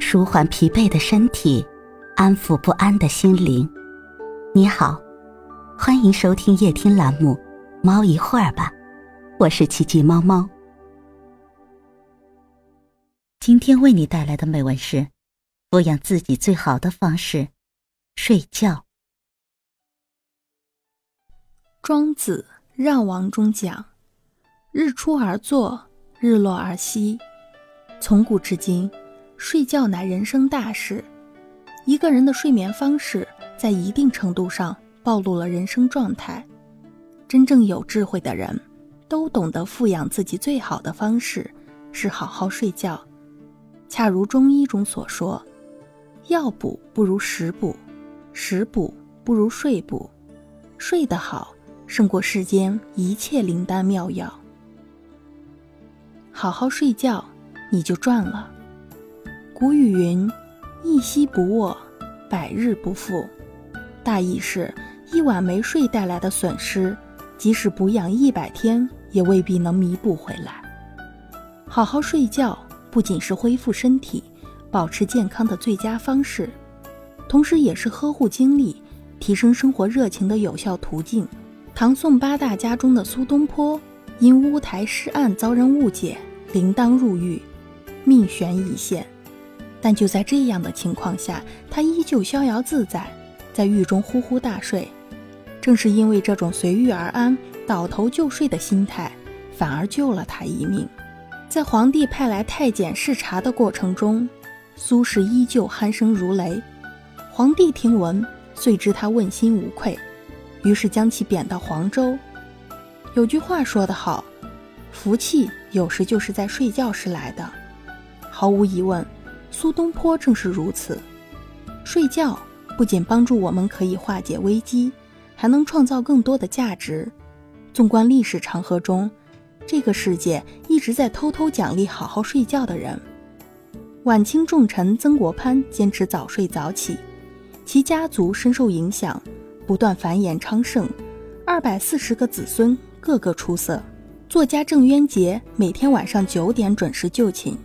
舒缓疲惫的身体，安抚不安的心灵。你好，欢迎收听夜听栏目《猫一会儿吧》，我是奇迹猫猫。今天为你带来的美文是：抚养自己最好的方式，睡觉。庄子《让王》中讲：“日出而作，日落而息。”从古至今。睡觉乃人生大事，一个人的睡眠方式在一定程度上暴露了人生状态。真正有智慧的人，都懂得富养自己最好的方式是好好睡觉。恰如中医中所说：“药补不如食补，食补不如睡补，睡得好胜过世间一切灵丹妙药。”好好睡觉，你就赚了。古语云：“一夕不卧，百日不复。”大意是，一晚没睡带来的损失，即使补养一百天，也未必能弥补回来。好好睡觉，不仅是恢复身体、保持健康的最佳方式，同时也是呵护精力、提升生活热情的有效途径。唐宋八大家中的苏东坡，因乌台诗案遭人误解，铃铛入狱，命悬一线。但就在这样的情况下，他依旧逍遥自在，在狱中呼呼大睡。正是因为这种随遇而安、倒头就睡的心态，反而救了他一命。在皇帝派来太监视察的过程中，苏轼依旧鼾声如雷。皇帝听闻，遂知他问心无愧，于是将其贬到黄州。有句话说得好：“福气有时就是在睡觉时来的。”毫无疑问。苏东坡正是如此，睡觉不仅帮助我们可以化解危机，还能创造更多的价值。纵观历史长河中，这个世界一直在偷偷奖励好好睡觉的人。晚清重臣曾国藩坚持早睡早起，其家族深受影响，不断繁衍昌盛，二百四十个子孙个个出色。作家郑渊洁每天晚上九点准时就寝。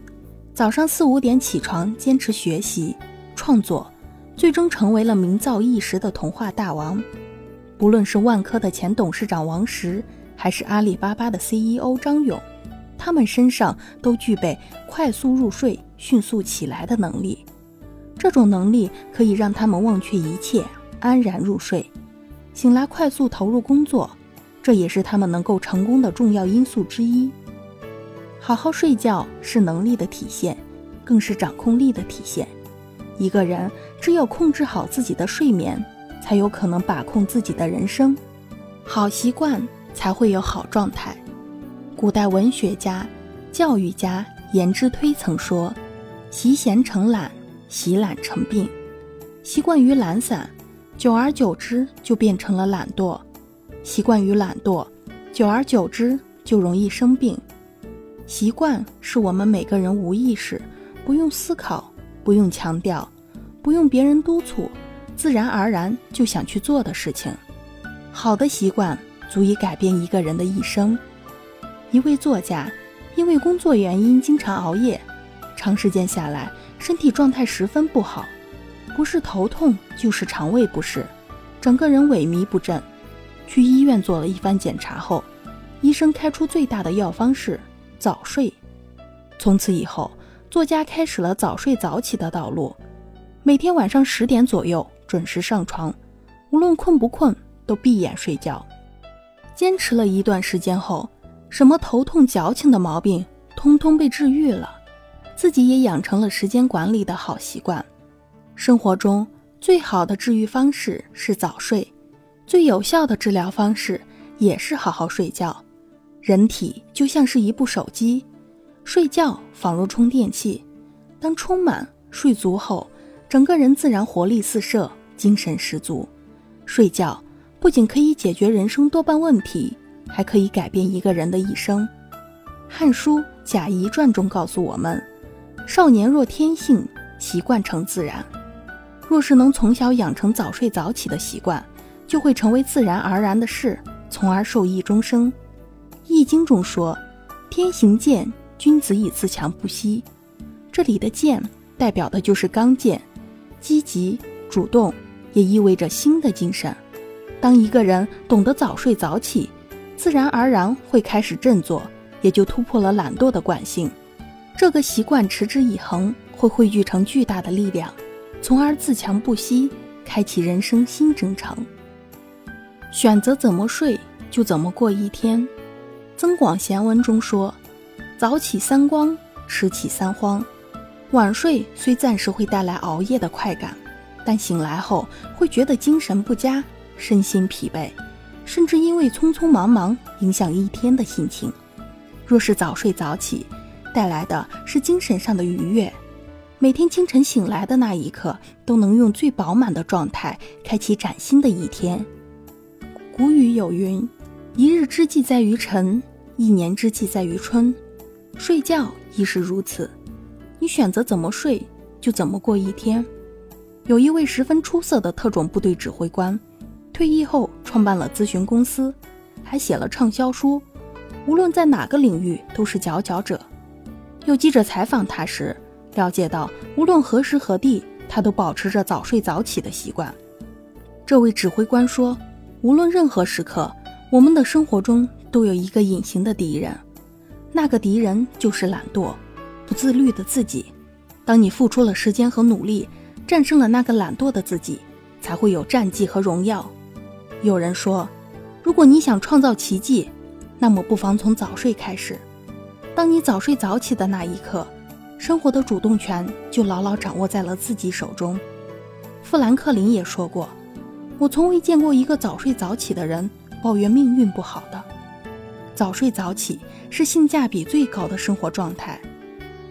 早上四五点起床，坚持学习创作，最终成为了名噪一时的童话大王。不论是万科的前董事长王石，还是阿里巴巴的 CEO 张勇，他们身上都具备快速入睡、迅速起来的能力。这种能力可以让他们忘却一切，安然入睡，醒来快速投入工作。这也是他们能够成功的重要因素之一。好好睡觉是能力的体现，更是掌控力的体现。一个人只有控制好自己的睡眠，才有可能把控自己的人生。好习惯才会有好状态。古代文学家、教育家颜之推曾说：“习闲成懒，习懒成病。习惯于懒散，久而久之就变成了懒惰；习惯于懒惰，久而久之就容易生病。”习惯是我们每个人无意识、不用思考、不用强调、不用别人督促，自然而然就想去做的事情。好的习惯足以改变一个人的一生。一位作家因为工作原因经常熬夜，长时间下来身体状态十分不好，不是头痛就是肠胃不适，整个人萎靡不振。去医院做了一番检查后，医生开出最大的药方是。早睡，从此以后，作家开始了早睡早起的道路。每天晚上十点左右准时上床，无论困不困都闭眼睡觉。坚持了一段时间后，什么头痛、矫情的毛病通通被治愈了，自己也养成了时间管理的好习惯。生活中最好的治愈方式是早睡，最有效的治疗方式也是好好睡觉。人体就像是一部手机，睡觉仿若充电器。当充满、睡足后，整个人自然活力四射，精神十足。睡觉不仅可以解决人生多半问题，还可以改变一个人的一生。《汉书·贾谊传》中告诉我们：“少年若天性，习惯成自然。”若是能从小养成早睡早起的习惯，就会成为自然而然的事，从而受益终生。易经中说：“天行健，君子以自强不息。”这里的“健”代表的就是刚健、积极、主动，也意味着新的精神。当一个人懂得早睡早起，自然而然会开始振作，也就突破了懒惰的惯性。这个习惯持之以恒，会汇聚成巨大的力量，从而自强不息，开启人生新征程。选择怎么睡，就怎么过一天。《增广贤文》中说：“早起三光，迟起三慌。”晚睡虽暂时会带来熬夜的快感，但醒来后会觉得精神不佳，身心疲惫，甚至因为匆匆忙忙影响一天的心情。若是早睡早起，带来的是精神上的愉悦，每天清晨醒来的那一刻，都能用最饱满的状态开启崭新的一天。古语有云：“一日之计在于晨，一年之计在于春。”睡觉亦是如此，你选择怎么睡，就怎么过一天。有一位十分出色的特种部队指挥官，退役后创办了咨询公司，还写了畅销书，无论在哪个领域都是佼佼者。有记者采访他时，了解到，无论何时何地，他都保持着早睡早起的习惯。这位指挥官说。无论任何时刻，我们的生活中都有一个隐形的敌人，那个敌人就是懒惰、不自律的自己。当你付出了时间和努力，战胜了那个懒惰的自己，才会有战绩和荣耀。有人说，如果你想创造奇迹，那么不妨从早睡开始。当你早睡早起的那一刻，生活的主动权就牢牢掌握在了自己手中。富兰克林也说过。我从未见过一个早睡早起的人抱怨命运不好的。早睡早起是性价比最高的生活状态。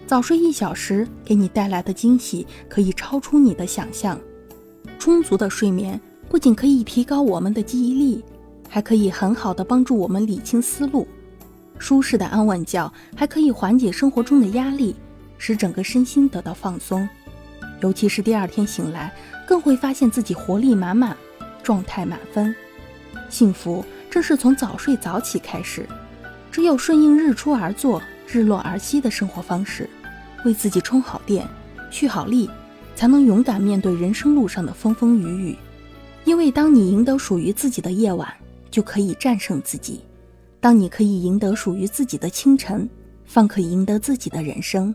早睡一小时给你带来的惊喜可以超出你的想象。充足的睡眠不仅可以提高我们的记忆力，还可以很好的帮助我们理清思路。舒适的安稳觉还可以缓解生活中的压力，使整个身心得到放松。尤其是第二天醒来，更会发现自己活力满满。状态满分，幸福正是从早睡早起开始。只有顺应日出而作、日落而息的生活方式，为自己充好电、蓄好力，才能勇敢面对人生路上的风风雨雨。因为当你赢得属于自己的夜晚，就可以战胜自己；当你可以赢得属于自己的清晨，方可赢得自己的人生。